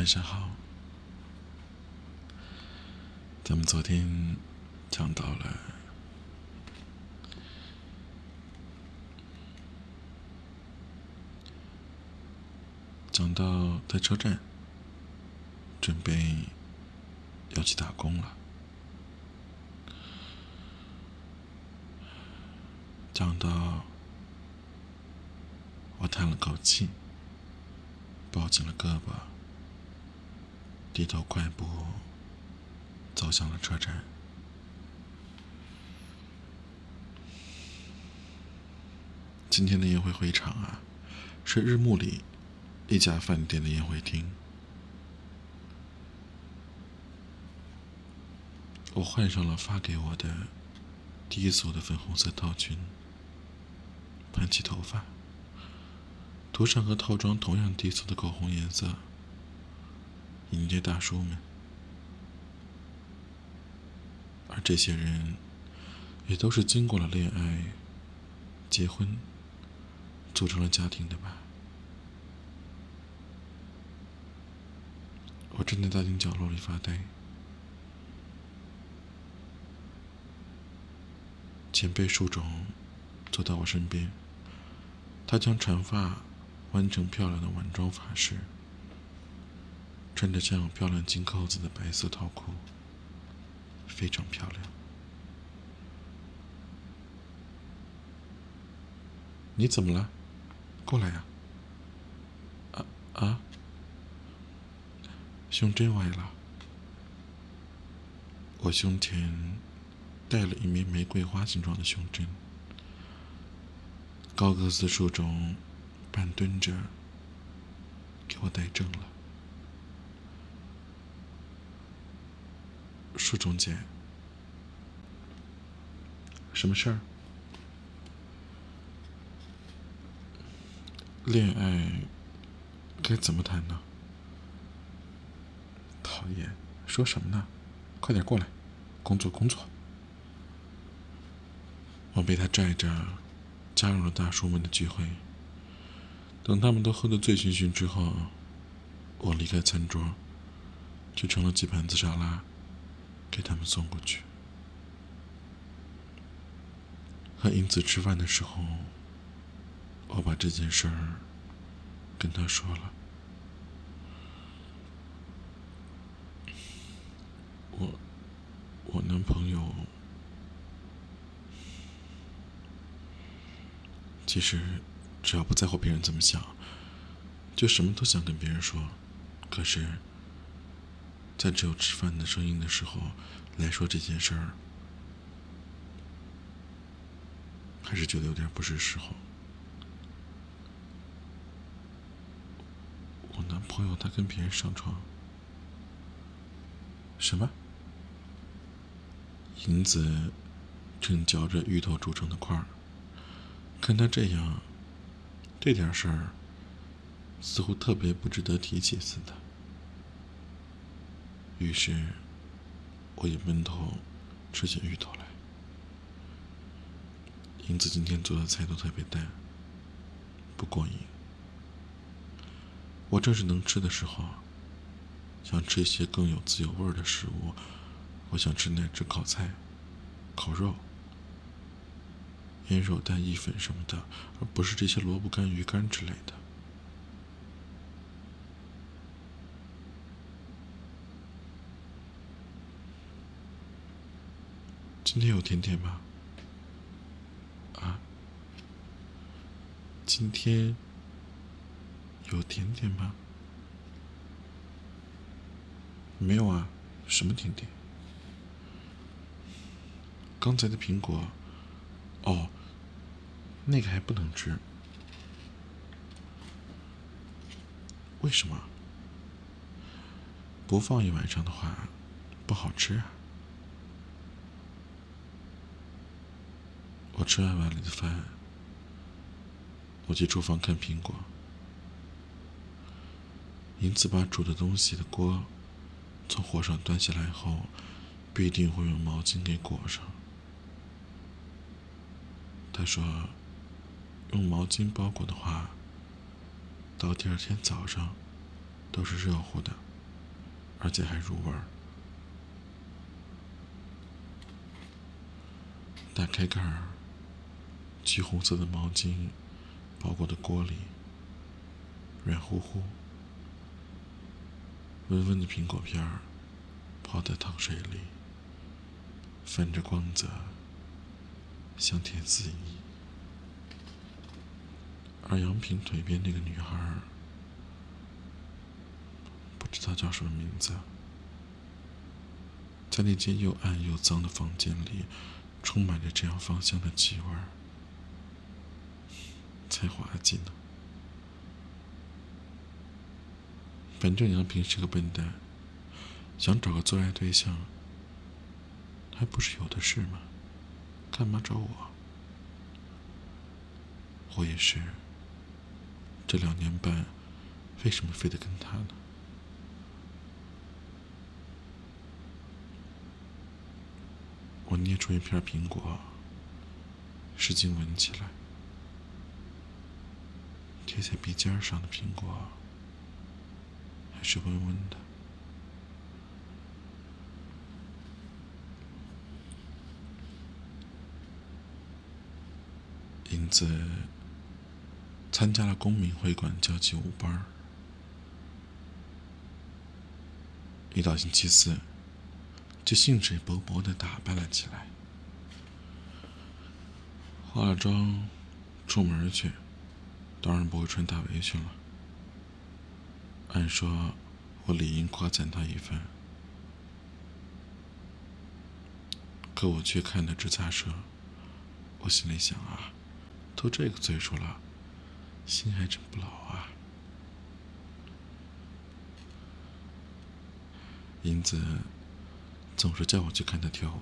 晚上好。咱们昨天讲到了，讲到在车站准备要去打工了，讲到我叹了口气，抱紧了胳膊，低头快步。走向了车站。今天的宴会会场啊，是日暮里一家饭店的宴会厅。我换上了发给我的低俗的粉红色套裙，盘起头发，涂上和套装同样低俗的口红颜色，迎接大叔们。而这些人，也都是经过了恋爱、结婚、组成了家庭的吧？我站在大厅角落里发呆。前辈树种走到我身边，他将长发弯成漂亮的晚装发饰，穿着这样漂亮金扣子的白色套裤。非常漂亮。你怎么了？过来呀！啊啊！胸针歪了。我胸前戴了一枚玫瑰花形状的胸针。高个子树种半蹲着，给我戴正了。树中间，什么事儿？恋爱该怎么谈呢？讨厌，说什么呢？快点过来，工作工作。我被他拽着加入了大叔们的聚会。等他们都喝得醉醺醺之后，我离开餐桌，就盛了几盘子沙拉。给他们送过去。和英子吃饭的时候，我把这件事儿跟他说了。我，我男朋友，其实只要不在乎别人怎么想，就什么都想跟别人说。可是。在只有吃饭的声音的时候来说这件事儿，还是觉得有点不是时候。我男朋友他跟别人上床，什么？银子正嚼着芋头煮成的块儿，看他这样，这点事儿似乎特别不值得提起似的。于是，我也闷头吃起芋头来。英子今天做的菜都特别淡，不过瘾。我正是能吃的时候，想吃一些更有自由味的食物。我想吃奶汁烤菜、烤肉、腌肉蛋意粉什么的，而不是这些萝卜干、鱼干之类的。今天有甜点吗？啊？今天有甜点吗？没有啊，什么甜点？刚才的苹果，哦，那个还不能吃，为什么？不放一晚上的话，不好吃啊。我吃完碗里的饭，我去厨房看苹果。银子把煮的东西的锅从火上端下来后，必定会用毛巾给裹上。他说，用毛巾包裹的话，到第二天早上都是热乎的，而且还入味儿。打开盖儿，橘红色的毛巾包裹的锅里，软乎乎、温温的苹果片儿泡在糖水里，泛着光泽，香甜四溢。而杨平腿边那个女孩，不知道叫什么名字，在那间又暗又脏的房间里。充满着这样芳香的气味儿，才滑稽呢。反正杨平是个笨蛋，想找个做爱对象，还不是有的是吗？干嘛找我？我也是。这两年半，为什么非得跟他呢？我捏出一片苹果，使劲闻起来。贴在鼻尖上的苹果还是温温的。英子参加了公民会馆交际舞班一到星期四。就兴致勃勃地打扮了起来，化了妆，出门去，当然不会穿大围裙了。按说，我理应夸赞他一番，可我却看得直咂舌。我心里想啊，都这个岁数了，心还真不老啊。英子。总是叫我去看他跳舞，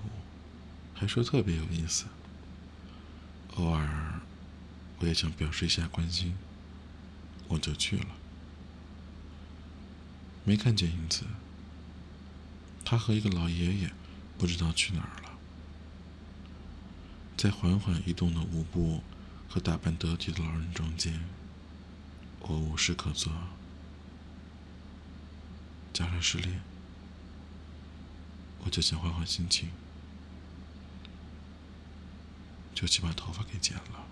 还说特别有意思。偶尔，我也想表示一下关心，我就去了。没看见英子，他和一个老爷爷不知道去哪儿了。在缓缓移动的舞步和打扮得体的老人中间，我无事可做，加上失恋。我就想换换心情，就去把头发给剪了，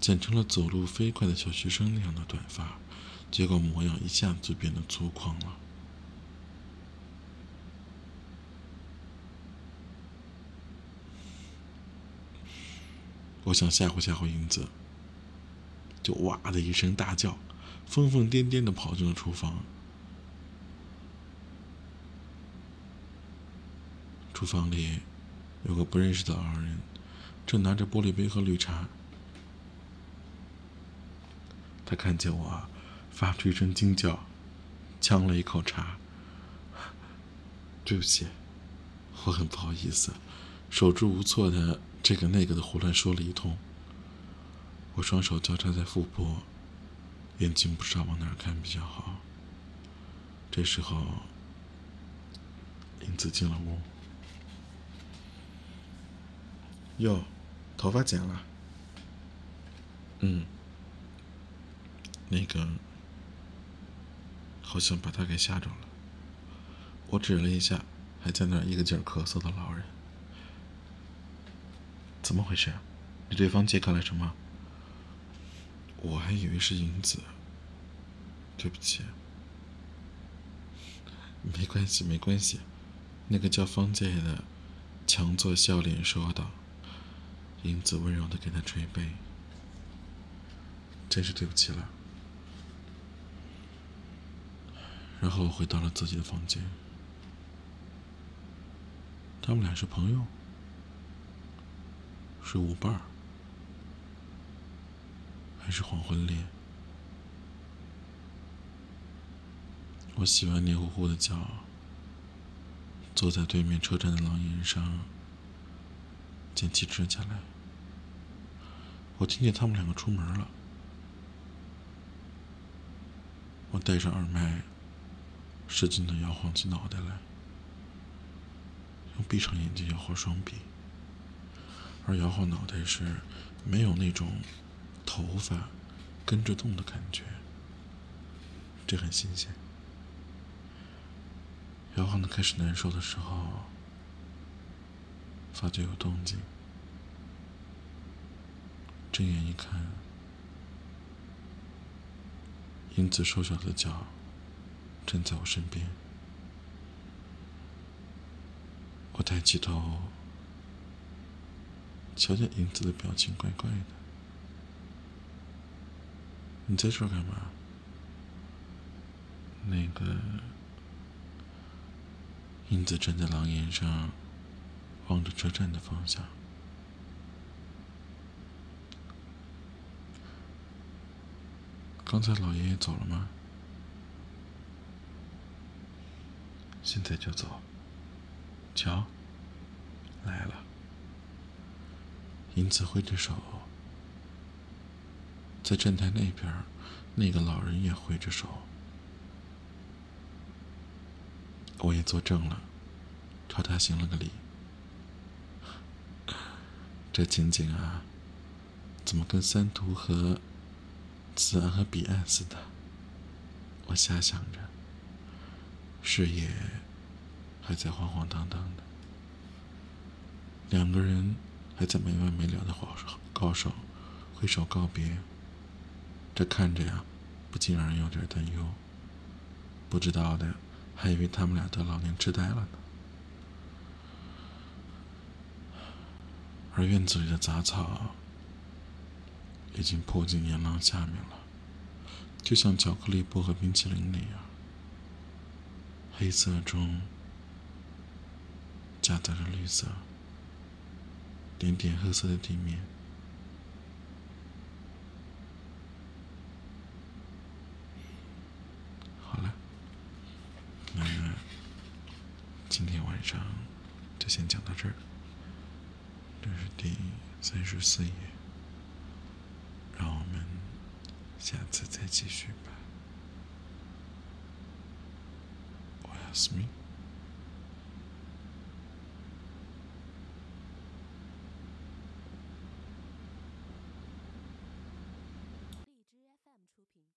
剪成了走路飞快的小学生那样的短发，结果模样一下子就变得粗犷了。我想吓唬吓唬英子，就哇的一声大叫，疯疯癫癫的跑进了厨房。厨房里有个不认识的老人，正拿着玻璃杯和绿茶。他看见我，发出一声惊叫，呛了一口茶。对不起，我很不好意思，手足无措的这个那个的胡乱说了一通。我双手交叉在腹部，眼睛不知道往哪看比较好。这时候，英子进了屋。哟，头发剪了。嗯，那个好像把他给吓着了。我指了一下还在那儿一个劲咳嗽的老人。怎么回事？你对方姐干了什么？我还以为是银子。对不起。没关系，没关系。那个叫方介的强作笑脸说道。英子温柔的给他捶背，真是对不起了。然后回到了自己的房间。他们俩是朋友，是舞伴儿，还是黄昏恋？我洗完黏糊糊的脚，坐在对面车站的廊檐上。剪起指甲来，我听见他们两个出门了。我戴上耳麦，使劲的摇晃起脑袋来，用闭上眼睛摇晃双臂。而摇晃脑袋时，没有那种头发跟着动的感觉，这很新鲜。摇晃的开始难受的时候，发觉有动静，睁眼一看，英子瘦小的脚站在我身边。我抬起头，瞧见英子的表情怪怪的。你在这干嘛？那个。英子站在廊檐上，望着车站的方向。刚才老爷爷走了吗？现在就走。瞧，来了。英子挥着手，在站台那边，那个老人也挥着手。我也作证了，朝他行了个礼。这情景啊，怎么跟三途和此岸和彼岸似的？我瞎想着，视野还在晃晃荡荡的，两个人还在没完没了的高手高手挥手告别。这看着呀，不禁让人有点担忧。不知道的。还以为他们俩得老年痴呆了呢。而院子里的杂草已经铺进岩廊下面了，就像巧克力薄荷冰淇淋那样，黑色中夹杂着绿色，点点褐色的地面好了那。今天晚上就先讲到这儿，这是第三十四页，让我们下次再继续吧。我要 s m